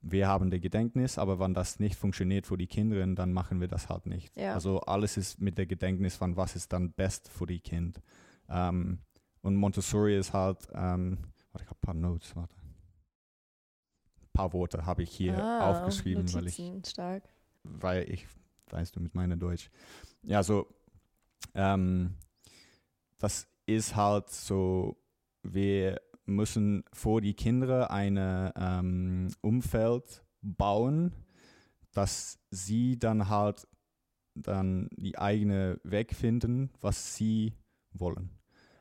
wir haben der Gedächtnis, aber wenn das nicht funktioniert für die Kinder, dann machen wir das halt nicht. Ja. Also alles ist mit der Gedächtnis von, was ist dann best für die Kind. Ähm, und Montessori ist halt, ähm, warte, ich habe ein paar Notes, warte. Ein paar Worte habe ich hier Ah, aufgeschrieben, weil ich Notizen, stark. weil ich, weißt du, mit meiner Deutsch. Ja, so, ähm, das ist halt so, wir müssen vor die Kinder ein ähm, Umfeld bauen, dass sie dann halt dann die eigene Weg finden, was sie wollen.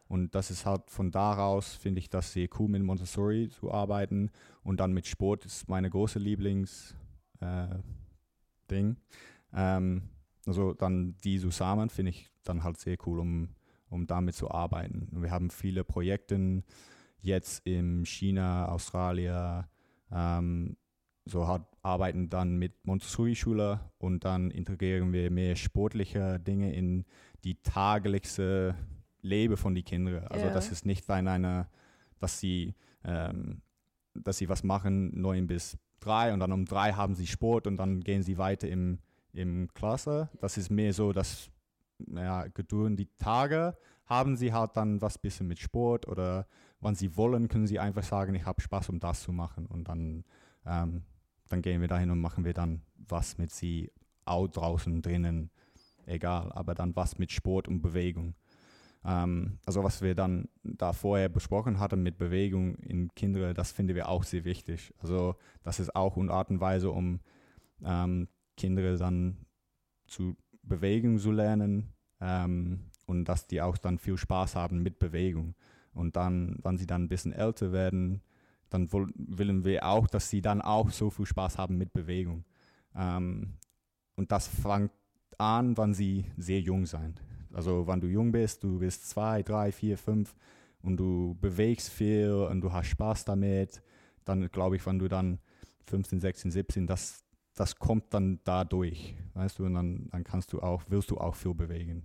Und das ist halt von daraus, finde ich das sehr cool, mit Montessori zu arbeiten. Und dann mit Sport ist meine große Lieblings, äh. Ähm, also dann die zusammen finde ich dann halt sehr cool, um, um damit zu arbeiten. Wir haben viele Projekte jetzt in China, Australien, ähm, so halt arbeiten dann mit Montessori-Schüler und dann integrieren wir mehr sportliche Dinge in die tägliche Leben von den Kindern. Also Ja. das ist nicht bei einer, dass sie, ähm, dass sie was machen, neun bis drei und dann um drei haben sie Sport und dann gehen sie weiter im, im Klasse. Das ist mehr so, dass ja, gedurch die Tage haben sie halt dann was bisschen mit Sport oder wann sie wollen, können sie einfach sagen, ich habe Spaß, um das zu machen und dann, ähm, dann gehen wir dahin und machen wir dann was mit sie auch draußen drinnen, egal, aber dann was mit Sport und Bewegung. Ähm, also was wir dann da vorher besprochen hatten mit Bewegung in Kindern, das finden wir auch sehr wichtig. Also das ist auch eine Art und Weise, um ähm, Kinder dann zu Bewegung zu lernen ähm, und dass die auch dann viel Spaß haben mit Bewegung. Und dann, wenn sie dann ein bisschen älter werden, dann woll- wollen wir auch, dass sie dann auch so viel Spaß haben mit Bewegung. Ähm, und das fängt an, wenn sie sehr jung sind. Also wenn du jung bist, du bist zwei, drei, vier, fünf und du bewegst viel und du hast Spaß damit, dann glaube ich, wenn du dann 15, 16, 17, das, das kommt dann dadurch, weißt du, und dann, dann kannst du auch, willst du auch viel bewegen.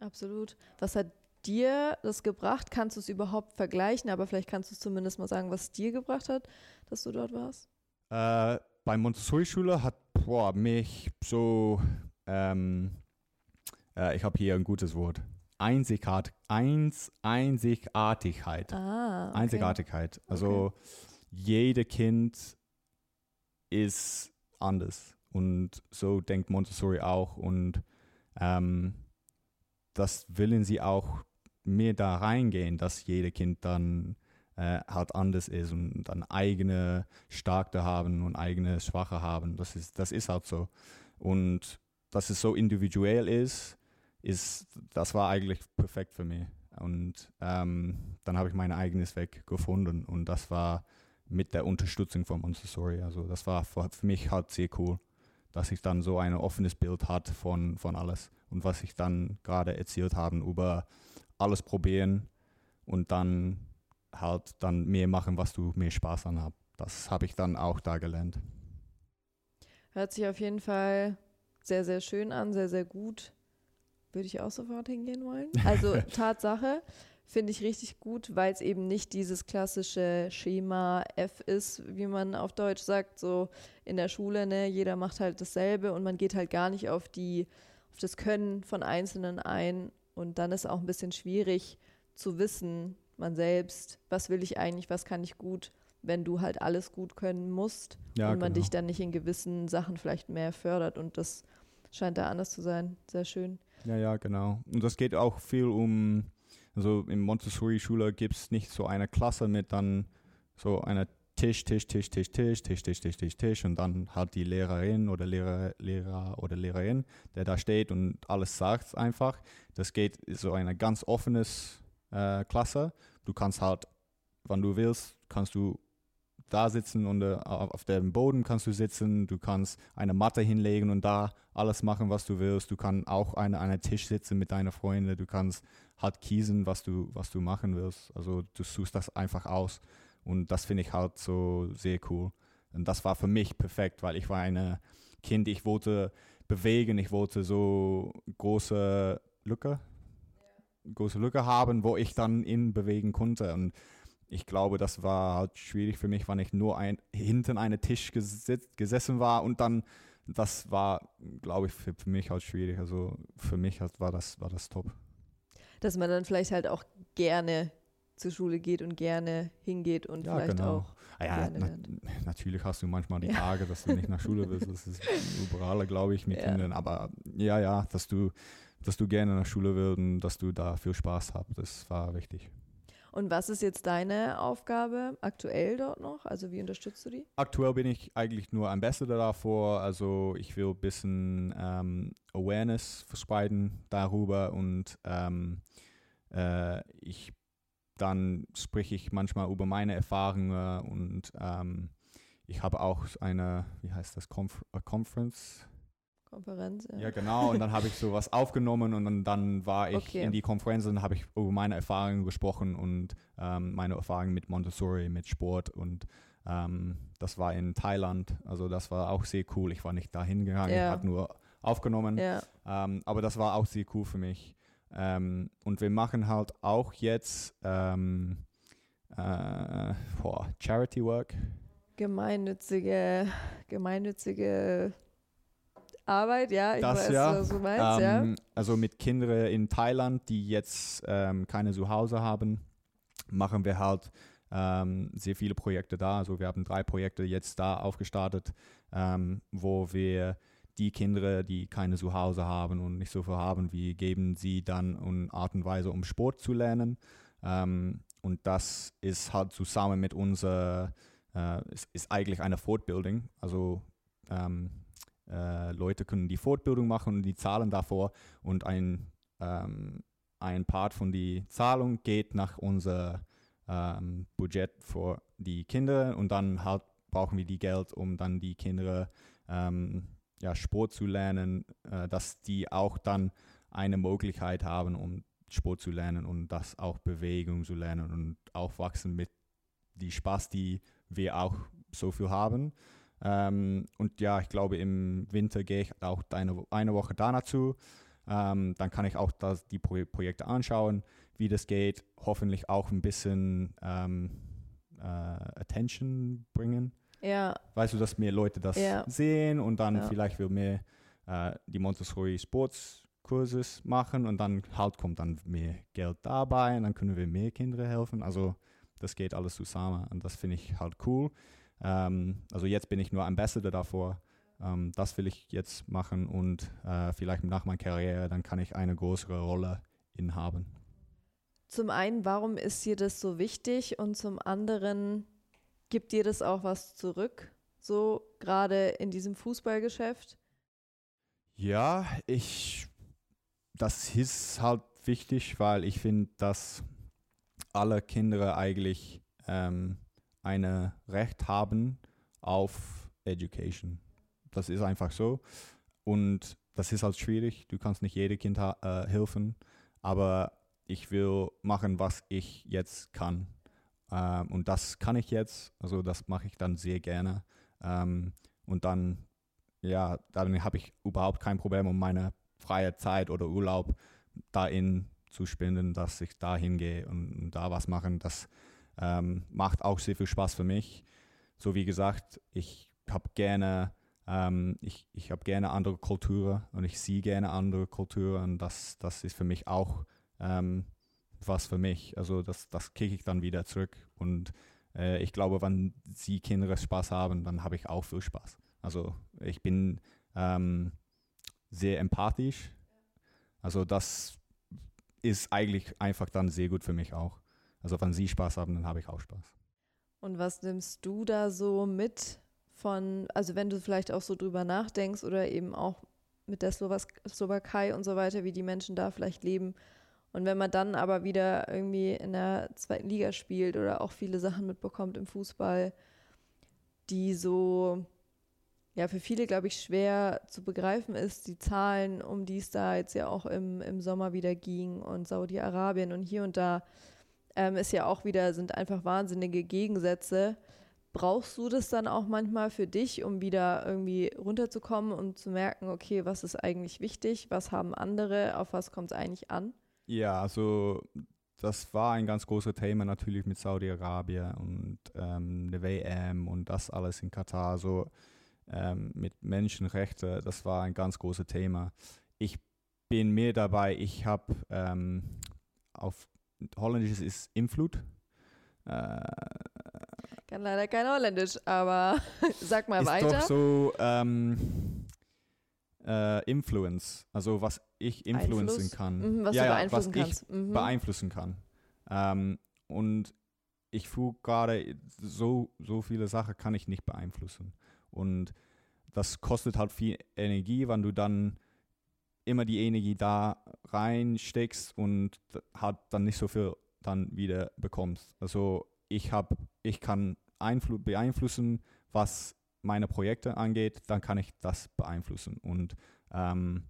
Absolut. Was hat dir das gebracht? Kannst du es überhaupt vergleichen? Aber vielleicht kannst du zumindest mal sagen, was es dir gebracht hat, dass du dort warst. Äh, bei Montessori-Schule hat boah, mich so, ähm, äh, ich habe hier ein gutes Wort, Einzigart, Eins, Einzigartigkeit. Ah, okay. Einzigartigkeit. Also jede Kind ist anders und so denkt Montessori auch und ähm, das wollen sie auch mehr da reingehen, dass jede Kind dann äh, halt anders ist und dann eigene Starke haben und eigene Schwache haben. Das ist, das ist halt so. Und dass es so individuell ist, ist, das war eigentlich perfekt für mich. Und ähm, dann habe ich mein eigenes Weg gefunden und das war mit der Unterstützung von Montessori. Also das war für, mich halt sehr cool, dass ich dann so ein offenes Bild hatte von, von alles und was ich dann gerade erzählt habe über alles probieren und dann halt dann mehr machen, was du mehr Spaß an hast. Das habe ich dann auch da gelernt. Hört sich auf jeden Fall sehr, sehr schön an, sehr, sehr gut. Würde ich auch sofort hingehen wollen. Also Tatsache finde ich richtig gut, weil es eben nicht dieses klassische Schema F ist, wie man auf Deutsch sagt, so in der Schule, ne, jeder macht halt dasselbe und man geht halt gar nicht auf die, auf das Können von Einzelnen ein. Und dann ist auch ein bisschen schwierig zu wissen, man selbst, was will ich eigentlich, was kann ich gut, wenn du halt alles gut können musst Ja, und man genau. dich dann nicht in gewissen Sachen vielleicht mehr fördert und das scheint da anders zu sein. Sehr schön. Ja, ja, genau. Und das geht auch viel um, also in Montessori-Schule gibt es nicht so eine Klasse mit dann so einer Tisch, Tisch, Tisch, Tisch, Tisch, Tisch, Tisch, Tisch, Tisch, Tisch und dann halt die Lehrerin oder Lehrer, Lehrer oder Lehrerin, der da steht und alles sagt einfach. Das geht so eine ganz offenes äh, Klasse. Du kannst halt, wann du willst, kannst du da sitzen und äh, auf dem Boden kannst du sitzen, du kannst eine Matte hinlegen und da alles machen, was du willst. Du kannst auch an einem Tisch sitzen mit deinen Freunden, du kannst halt kiesen, was du, was du machen willst. Also du suchst das einfach aus und das finde ich halt so sehr cool. Und das war für mich perfekt, weil ich war ein Kind, ich wollte bewegen, ich wollte so große Lücke, große Lücke haben, wo ich dann in bewegen konnte. Und ich glaube, das war halt schwierig für mich, wenn ich nur ein, hinten einen Tisch gesessen war und dann, das war, glaube ich, für, für mich halt schwierig. Also für mich halt war das, war das top. Dass man dann vielleicht halt auch gerne zur Schule geht und gerne hingeht und Ja, vielleicht genau. auch Ah ja, gerne na, lernt. natürlich hast du manchmal die Ja. Tage, dass du nicht nach Schule willst. Das ist überall, glaube ich, mit Ja. Kindern. Aber ja, ja, dass du, dass du gerne nach Schule willst und dass du da viel Spaß hast, das war wichtig. Und was ist jetzt deine Aufgabe aktuell dort noch? Also wie unterstützt du die? Aktuell bin ich eigentlich nur Ambassador davor. Also ich will ein bisschen ähm, Awareness verspreiten darüber und ähm, äh, ich dann spreche ich manchmal über meine Erfahrungen und ähm, ich habe auch eine, wie heißt das, Conf äh, Conference? Konferenz? Ja, genau. Und dann habe ich sowas aufgenommen und dann, dann war ich Okay. in die Konferenz und habe ich über meine Erfahrungen gesprochen und ähm, meine Erfahrungen mit Montessori, mit Sport und ähm, das war in Thailand. Also das war auch sehr cool. Ich war nicht dahin gegangen, ich Ja. habe nur aufgenommen. Ja. Ähm, aber das war auch sehr cool für mich. Ähm, und wir machen halt auch jetzt ähm, äh, Charity Work. Gemeinnützige, gemeinnützige Arbeit, ja, ich Das weiß, ja. was du meinst, Ähm, Also mit Kindern in Thailand, die jetzt ähm, keine Zuhause haben, machen wir halt ähm, sehr viele Projekte da. Also wir haben drei Projekte jetzt da aufgestartet, ähm, wo wir die Kinder, die keine Zuhause haben und nicht so viel haben, wir geben sie dann eine Art und Weise, um Sport zu lernen. Ähm, und das ist halt zusammen mit unserer, äh, ist, ist eigentlich eine Fortbildung. Also ähm, äh, Leute können die Fortbildung machen und die zahlen davor und ein, ähm, ein Part von die Zahlung geht nach unser ähm, Budget für die Kinder und dann halt brauchen wir die Geld, um dann die Kinder ähm, ja, Sport zu lernen, äh, dass die auch dann eine Möglichkeit haben, um Sport zu lernen und das auch Bewegung zu lernen und aufwachsen mit die Spaß, die wir auch so viel haben. Ähm, und ja, ich glaube, im Winter gehe ich auch eine, eine Woche da dazu. Ähm, dann kann ich auch das, die Pro Projekte anschauen. wie das geht, hoffentlich auch ein bisschen ähm, äh, Attention bringen. Ja. Weißt du, dass mehr Leute das Ja. sehen und dann Ja. vielleicht will mehr äh, die Montessori Sportskurses machen und dann halt kommt dann mehr Geld dabei und dann können wir mehr Kinder helfen. Also das geht alles zusammen und das finde ich halt cool. Ähm, also jetzt bin ich nur Ambassador davor. Ähm, das will ich jetzt machen und äh, vielleicht nach meiner Karriere, dann kann ich eine größere Rolle inhaben. Zum einen, warum ist dir das so wichtig? Und zum anderen, gibt dir das auch was zurück? So gerade in diesem Fußballgeschäft? Ja, ich, das ist halt wichtig, weil ich finde, dass alle Kinder eigentlich ähm, ein Recht haben auf Education. Das ist einfach so. Und das ist halt schwierig. Du kannst nicht jedem Kind äh, helfen, aber ich will machen, was ich jetzt kann. Ähm, und das kann ich jetzt. Also das mache ich dann sehr gerne. Ähm, und dann ja, dann habe ich überhaupt kein Problem, um meine freie Zeit oder Urlaub dahin zu spenden, dass ich da hingehe und, und da was machen. Das ähm, macht auch sehr viel Spaß für mich. So wie gesagt, ich habe gerne, ähm, ich, ich habe gerne andere Kulturen und ich sehe gerne andere Kulturen und das, das ist für mich auch ähm, was für mich. Also das, das kriege ich dann wieder zurück und äh, ich glaube, wenn sie Kinder Spaß haben, dann habe ich auch viel Spaß. Also ich bin ähm, sehr empathisch. Also das ist eigentlich einfach dann sehr gut für mich auch. Also wenn sie Spaß haben, dann habe ich auch Spaß. Und was nimmst du da so mit von, also wenn du vielleicht auch so drüber nachdenkst oder eben auch mit der Slowak Slowakei und so weiter, wie die Menschen da vielleicht leben. Und wenn man dann aber wieder irgendwie in der zweiten Liga spielt oder auch viele Sachen mitbekommt im Fußball, die so, ja, für viele, glaube ich, schwer zu begreifen ist, die Zahlen, um die es da jetzt ja auch im, im Sommer wieder ging und Saudi-Arabien und hier und da, ähm, ist ja auch wieder, sind einfach wahnsinnige Gegensätze. Brauchst du das dann auch manchmal für dich, um wieder irgendwie runterzukommen und zu merken, okay, was ist eigentlich wichtig, was haben andere, auf was kommt es eigentlich an? Ja, also das war ein ganz großes Thema natürlich mit Saudi-Arabien und ähm, der WM und das alles in Katar. So ähm, mit Menschenrechten, das war ein ganz großes Thema. Ich bin mehr dabei, ich habe ähm, auf Holländisch ist Influt. Äh, Kann leider kein Holländisch, aber sag mal ist weiter. doch so ähm, äh, Influence, also was ich influencen Einfluss? kann. Mhm, was ja, du ja, beeinflussen was ich kannst. Mhm. beeinflussen kann. Ähm, und ich fühle gerade, so, so viele Sachen kann ich nicht beeinflussen. Und das kostet halt viel Energie, wenn du dann immer die Energie da reinsteckst und halt dann nicht so viel dann wieder bekommst. Also ich habe, ich kann Einflu beeinflussen, was meine Projekte angeht, dann kann ich das beeinflussen. Und ähm,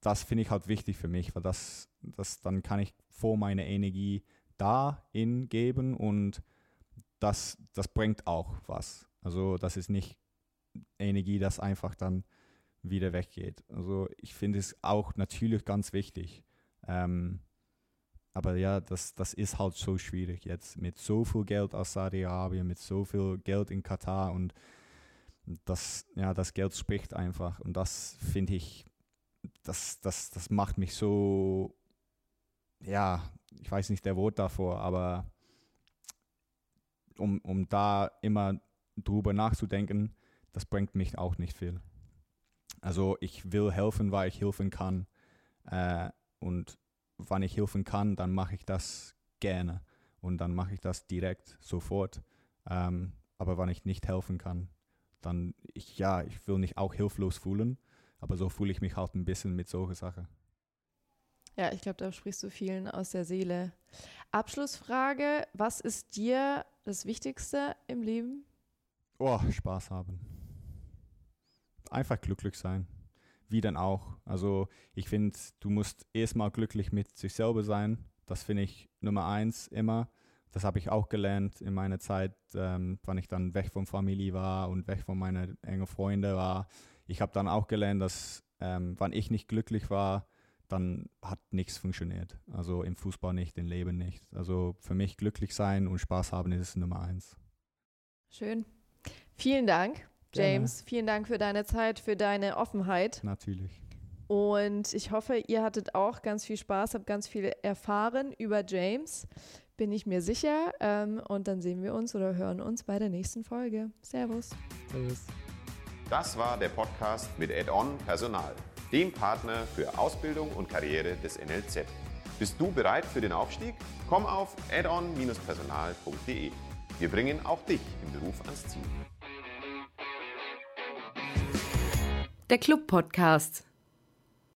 das finde ich halt wichtig für mich, weil das, das dann kann ich vor meine Energie dahin geben und das, das bringt auch was. Also das ist nicht Energie, das einfach dann wieder weggeht. Also ich finde es auch natürlich ganz wichtig. Ähm, aber ja, das, das ist halt so schwierig jetzt mit so viel Geld aus Saudi-Arabien, mit so viel Geld in Katar und das, ja, das Geld spricht einfach. Und das finde ich, das, das, das macht mich so, ja, ich weiß nicht der Wort davor, aber um, um da immer drüber nachzudenken, das bringt mich auch nicht viel. Also ich will helfen, weil ich helfen kann. Äh, und wann ich helfen kann, dann mache ich das gerne. Und dann mache ich das direkt, sofort. Ähm, aber wenn ich nicht helfen kann, dann, ich, ja, ich will mich auch hilflos fühlen. Aber so fühle ich mich halt ein bisschen mit solchen Sachen. Ja, ich glaube, da sprichst du vielen aus der Seele. Abschlussfrage: Was ist dir das Wichtigste im Leben? Oh, Spaß haben. Einfach glücklich sein. Wie dann auch. Also ich finde, du musst erstmal glücklich mit sich selber sein. Das finde ich Nummer eins immer. Das habe ich auch gelernt in meiner Zeit, ähm, wann ich dann weg von Familie war und weg von meinen engen Freunden war. Ich habe dann auch gelernt, dass ähm, wann ich nicht glücklich war, dann hat nichts funktioniert. Also im Fußball nicht, im Leben nicht. Also für mich glücklich sein und Spaß haben ist Nummer eins. Schön. Vielen Dank, James. Gerne. Vielen Dank für deine Zeit, für deine Offenheit. Natürlich. Und ich hoffe, ihr hattet auch ganz viel Spaß, habt ganz viel erfahren über James, bin ich mir sicher. Ähm, und dann sehen wir uns oder hören uns bei der nächsten Folge. Servus. Servus. Das war der Podcast mit Add-on Personal, dem Partner für Ausbildung und Karriere des NLZ. Bist du bereit für den Aufstieg? Komm auf addon-personal.de. Wir bringen auch dich im Beruf ans Ziel. Der Club Podcast.